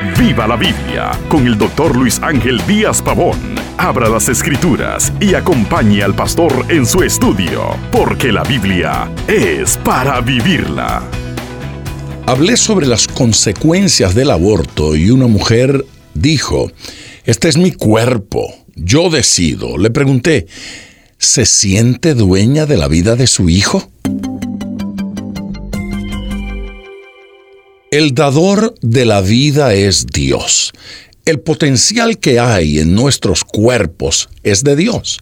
Viva la Biblia con el doctor Luis Ángel Díaz Pavón. Abra las escrituras y acompañe al pastor en su estudio, porque la Biblia es para vivirla. Hablé sobre las consecuencias del aborto y una mujer dijo, este es mi cuerpo, yo decido. Le pregunté, ¿se siente dueña de la vida de su hijo? El dador de la vida es Dios. El potencial que hay en nuestros cuerpos es de Dios.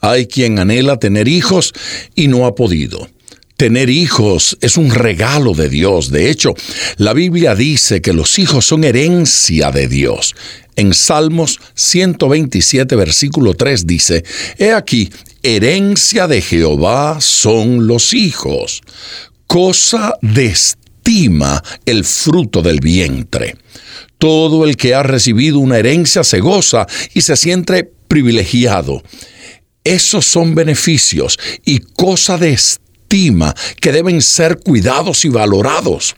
Hay quien anhela tener hijos y no ha podido. Tener hijos es un regalo de Dios. De hecho, la Biblia dice que los hijos son herencia de Dios. En Salmos 127, versículo 3 dice, He aquí, herencia de Jehová son los hijos, cosa de el fruto del vientre. Todo el que ha recibido una herencia se goza y se siente privilegiado. Esos son beneficios y cosa de que deben ser cuidados y valorados.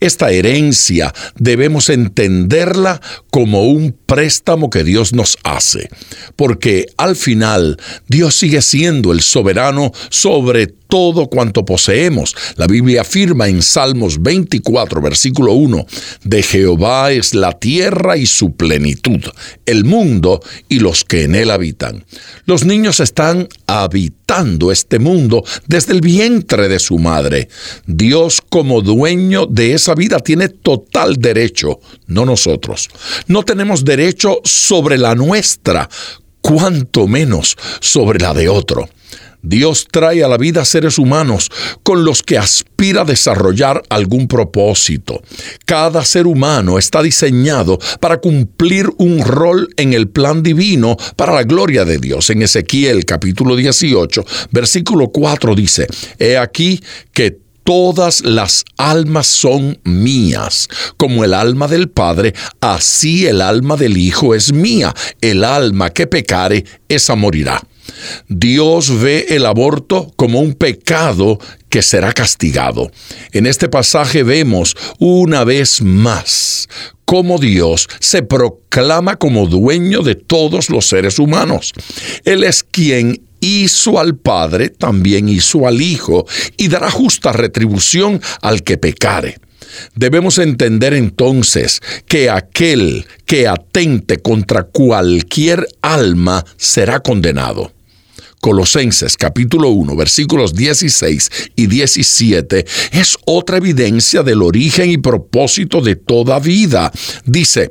Esta herencia debemos entenderla como un préstamo que Dios nos hace, porque al final Dios sigue siendo el soberano sobre todo cuanto poseemos. La Biblia afirma en Salmos 24, versículo 1, de Jehová es la tierra y su plenitud, el mundo y los que en él habitan. Los niños están habitando este mundo desde el vientre de su madre. Dios como dueño de esa vida tiene total derecho, no nosotros. No tenemos derecho sobre la nuestra, cuanto menos sobre la de otro. Dios trae a la vida seres humanos con los que aspira a desarrollar algún propósito. Cada ser humano está diseñado para cumplir un rol en el plan divino para la gloria de Dios. En Ezequiel capítulo 18, versículo 4 dice, He aquí que todas las almas son mías. Como el alma del Padre, así el alma del Hijo es mía. El alma que pecare, esa morirá. Dios ve el aborto como un pecado que será castigado. En este pasaje vemos una vez más cómo Dios se proclama como dueño de todos los seres humanos. Él es quien hizo al Padre, también hizo al Hijo, y dará justa retribución al que pecare. Debemos entender entonces que aquel que atente contra cualquier alma será condenado. Colosenses capítulo 1 versículos 16 y 17 es otra evidencia del origen y propósito de toda vida. Dice,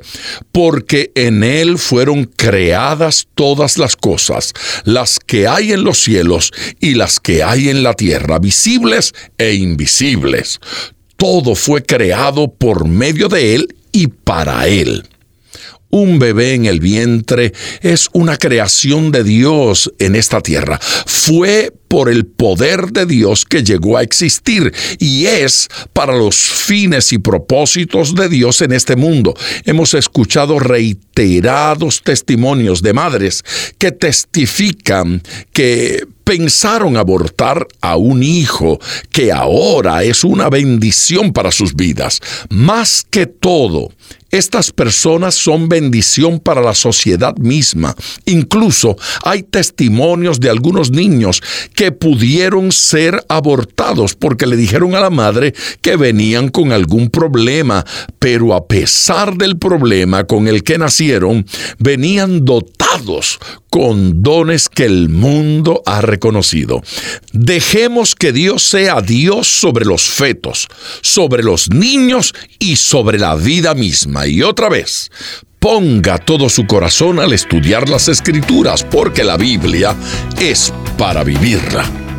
porque en Él fueron creadas todas las cosas, las que hay en los cielos y las que hay en la tierra, visibles e invisibles. Todo fue creado por medio de Él y para Él. Un bebé en el vientre es una creación de Dios en esta tierra. Fue por el poder de Dios que llegó a existir y es para los fines y propósitos de Dios en este mundo. Hemos escuchado reiterados testimonios de madres que testifican que pensaron abortar a un hijo que ahora es una bendición para sus vidas. Más que todo, estas personas son bendición para la sociedad misma. Incluso hay testimonios de algunos niños que pudieron ser abortados porque le dijeron a la madre que venían con algún problema, pero a pesar del problema con el que nacieron, venían con dones que el mundo ha reconocido. Dejemos que Dios sea Dios sobre los fetos, sobre los niños y sobre la vida misma. Y otra vez, ponga todo su corazón al estudiar las escrituras, porque la Biblia es para vivirla.